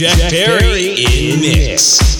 Jack, Jack in mix. mix.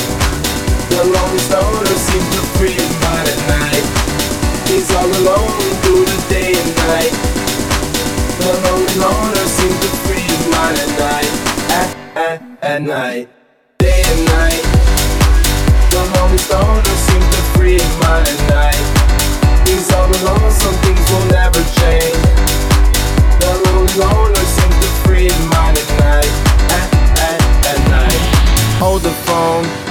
The lonely stoner seems to free by at night. He's all alone through the day and night. The lonely loner seems to free by at night. At, at, at night. Day and night. The lonely stoner seems to free by at night. He's all alone, some things will never change. The lonely loner seems to free mind at night. At, at, at night. Hold the phone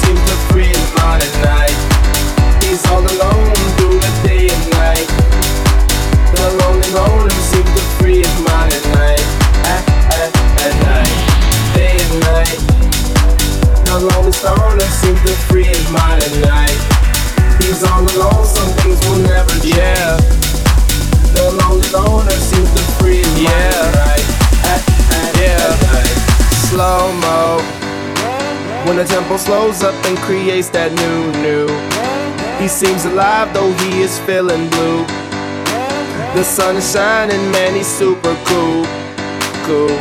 seems to night. He's all alone through the day and night. The lonely to night. At, at, at night, day and night. The lonely to night. He's all alone, some things will never change. Yeah. The tempo slows up and creates that new, new. He seems alive though he is feeling blue. The sun is shining, man, he's super cool, cool.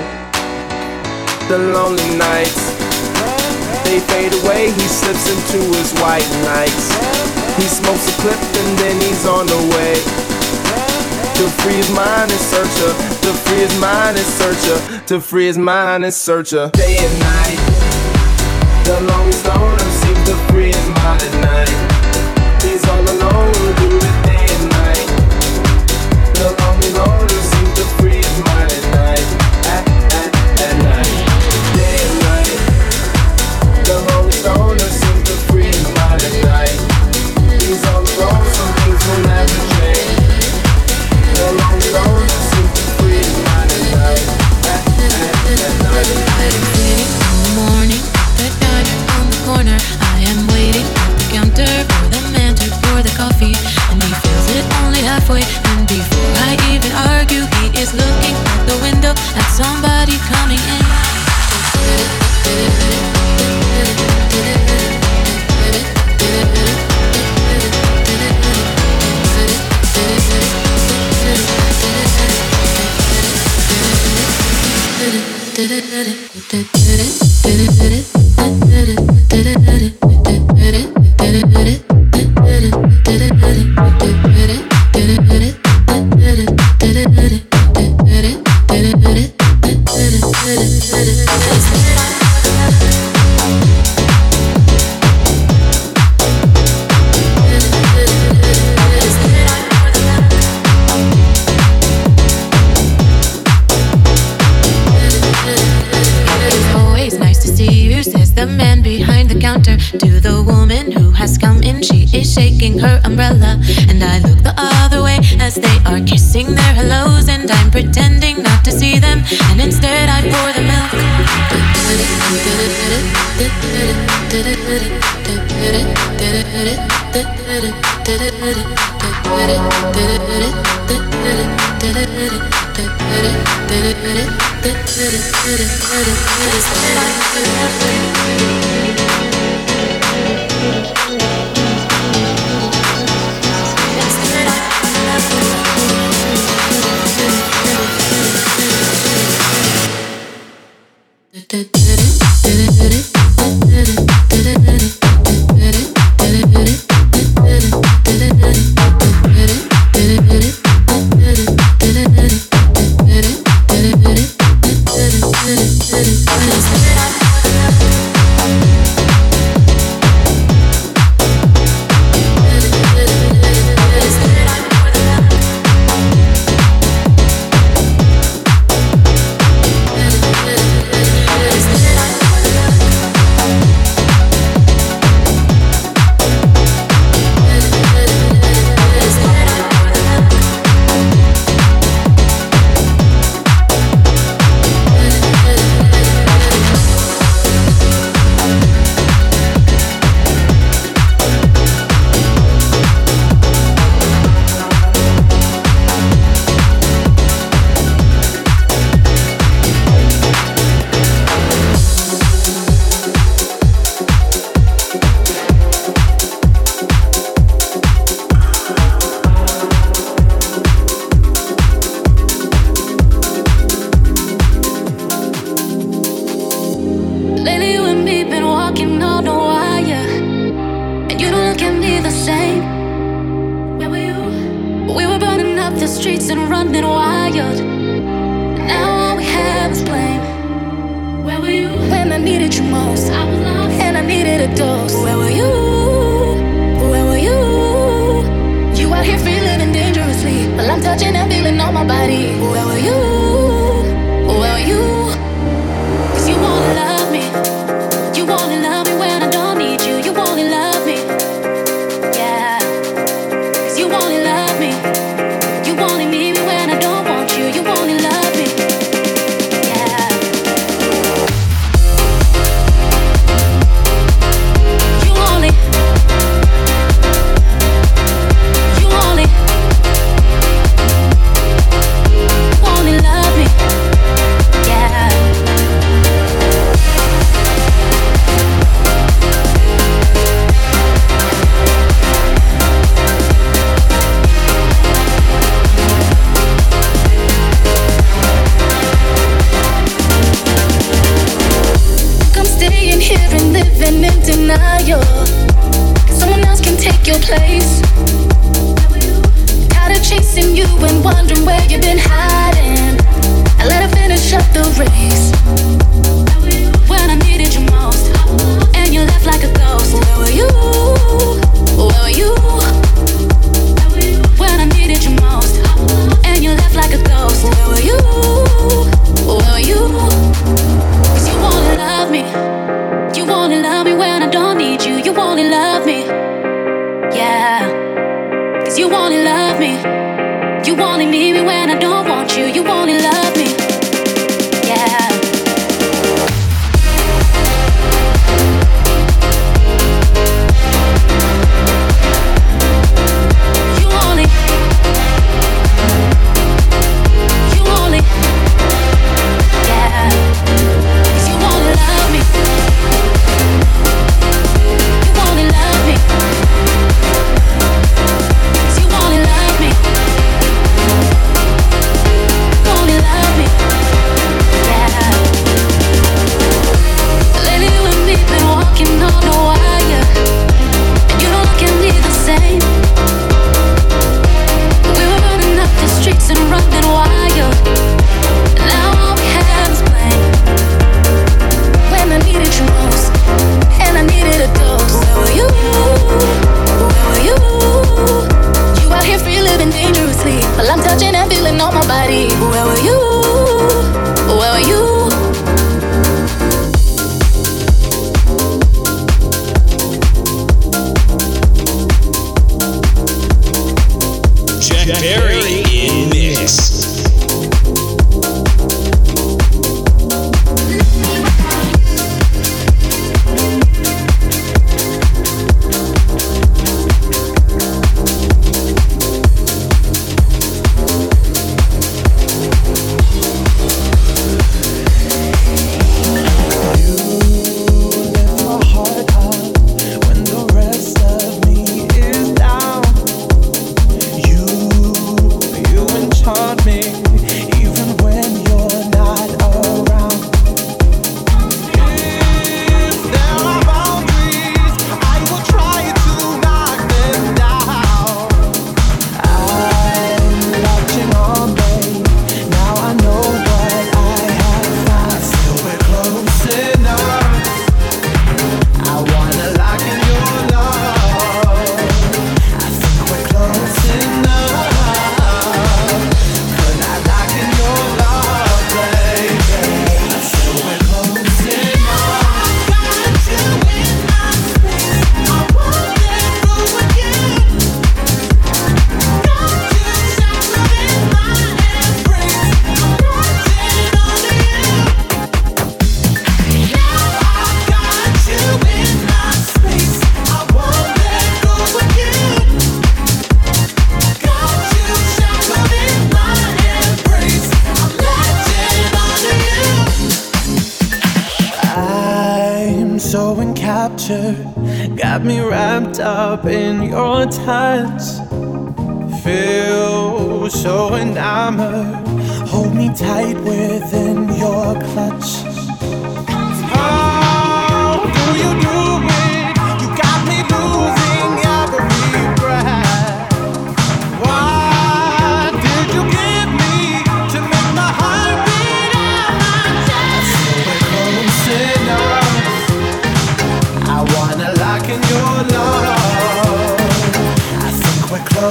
The lonely nights, they fade away, he slips into his white nights. He smokes a clip and then he's on the way. To free his mind and search her, to free his mind and search her, to free his mind and search her. Day and night, the lonely stoner seems to free his to see them. And instead I pour the milk.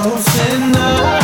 close enough.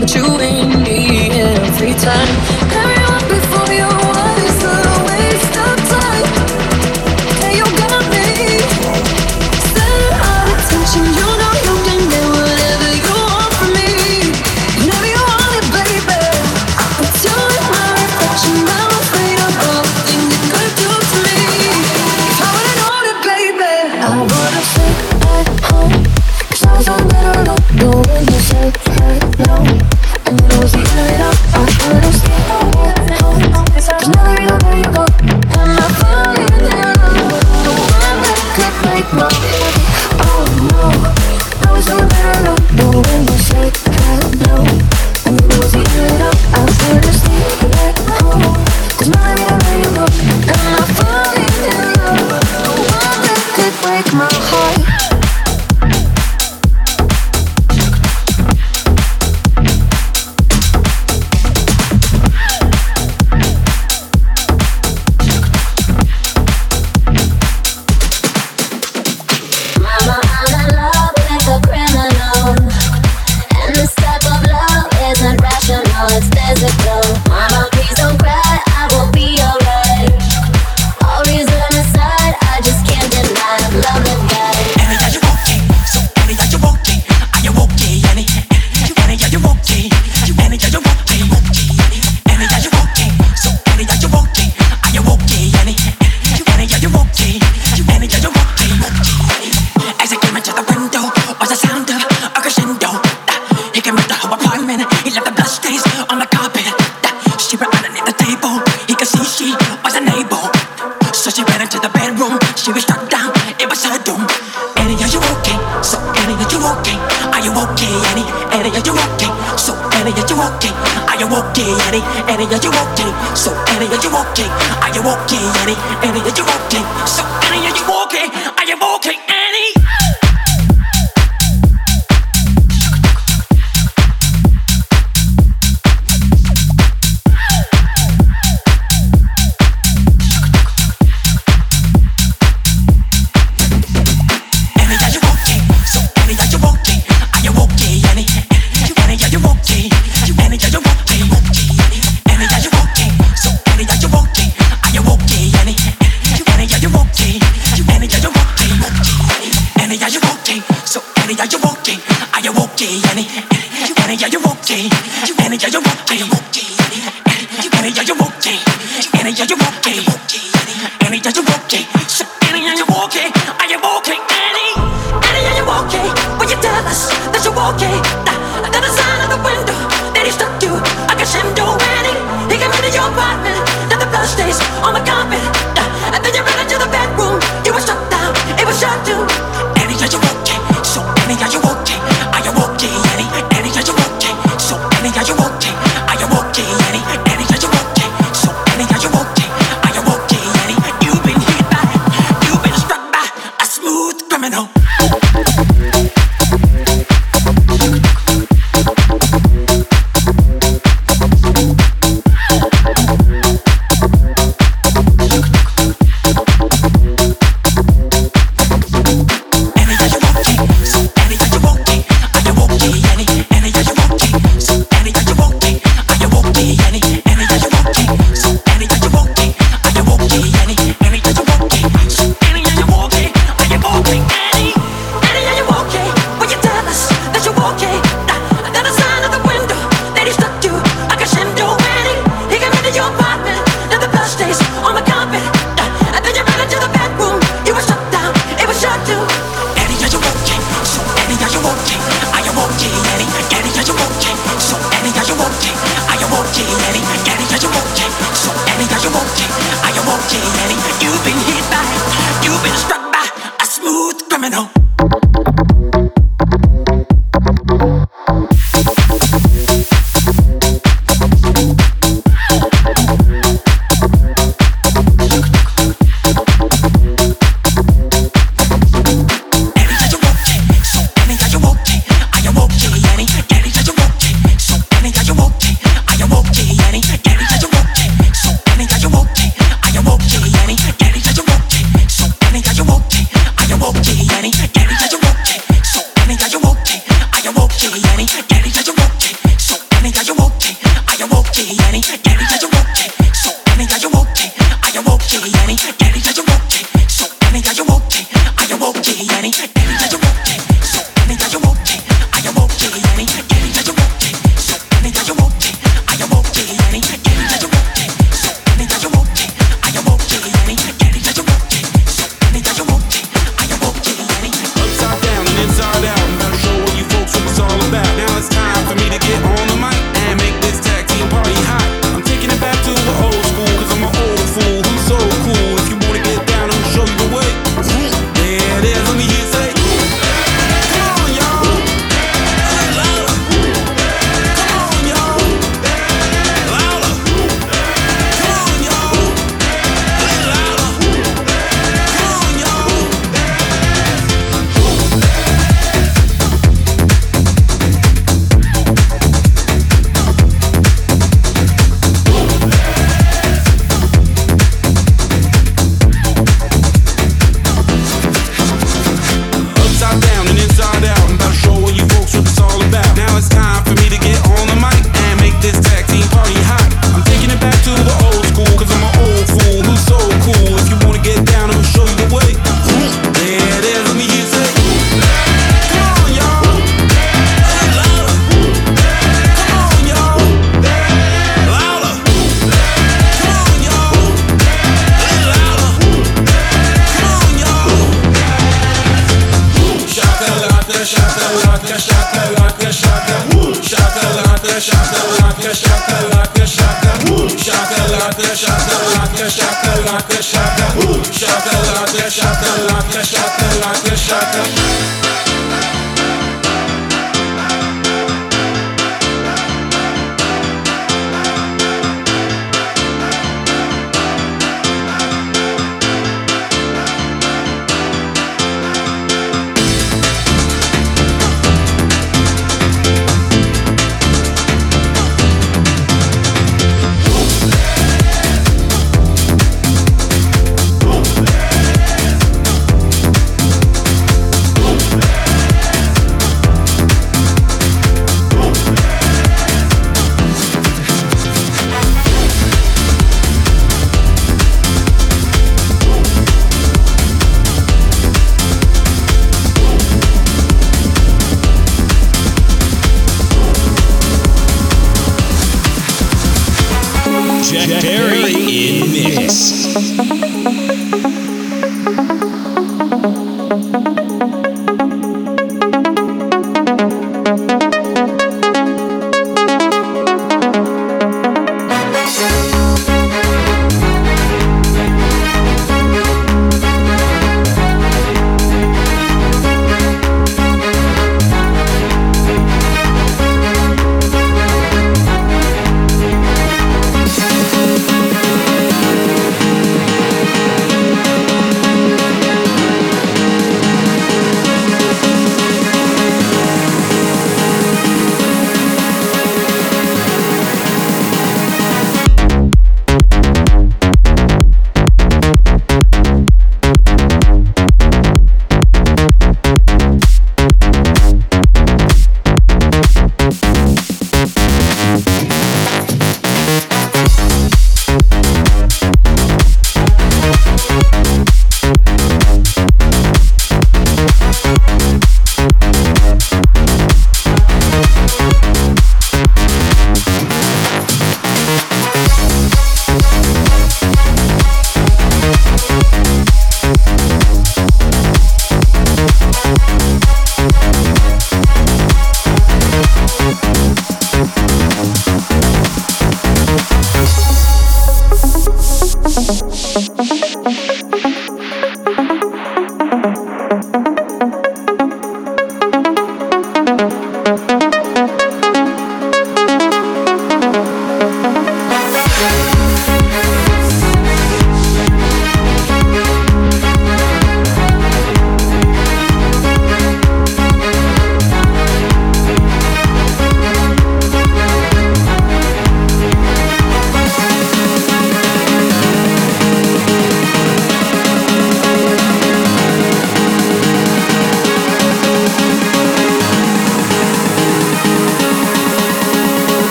the. Annie? Annie, are you okay? So Annie, are you okay? Are you okay, Annie? Annie, are you okay? So Annie, are you okay?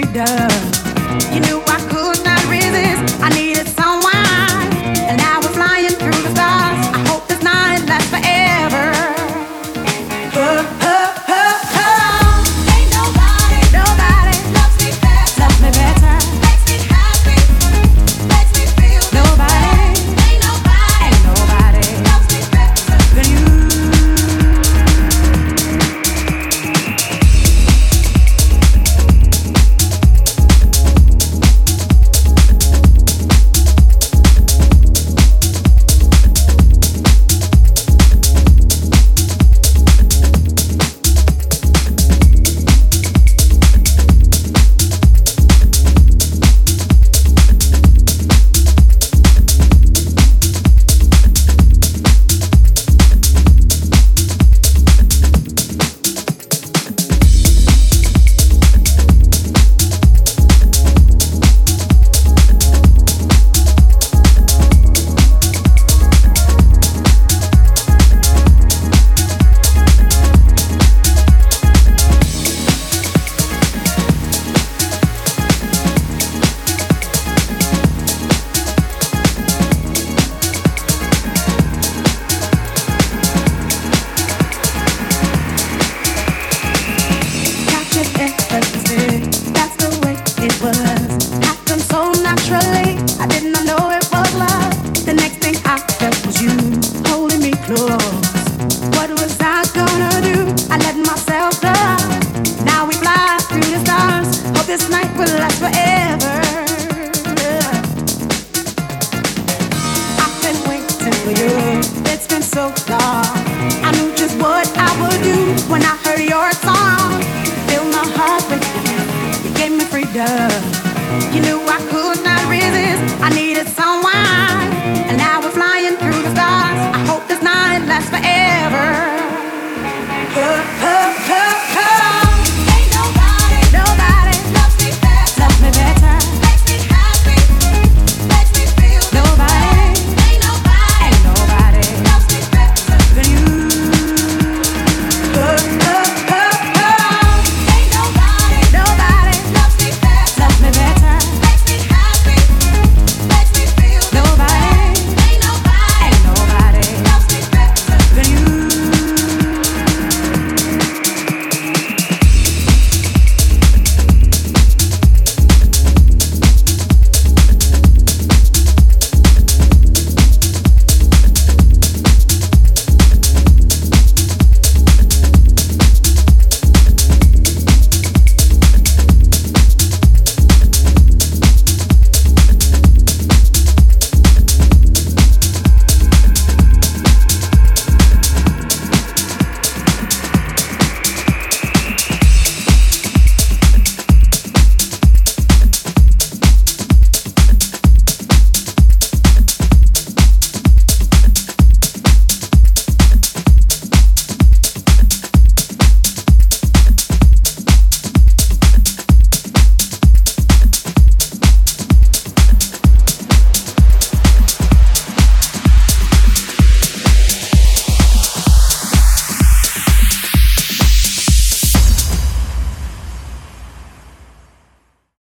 freedom. You knew song, fill my heart with you. You gave me freedom.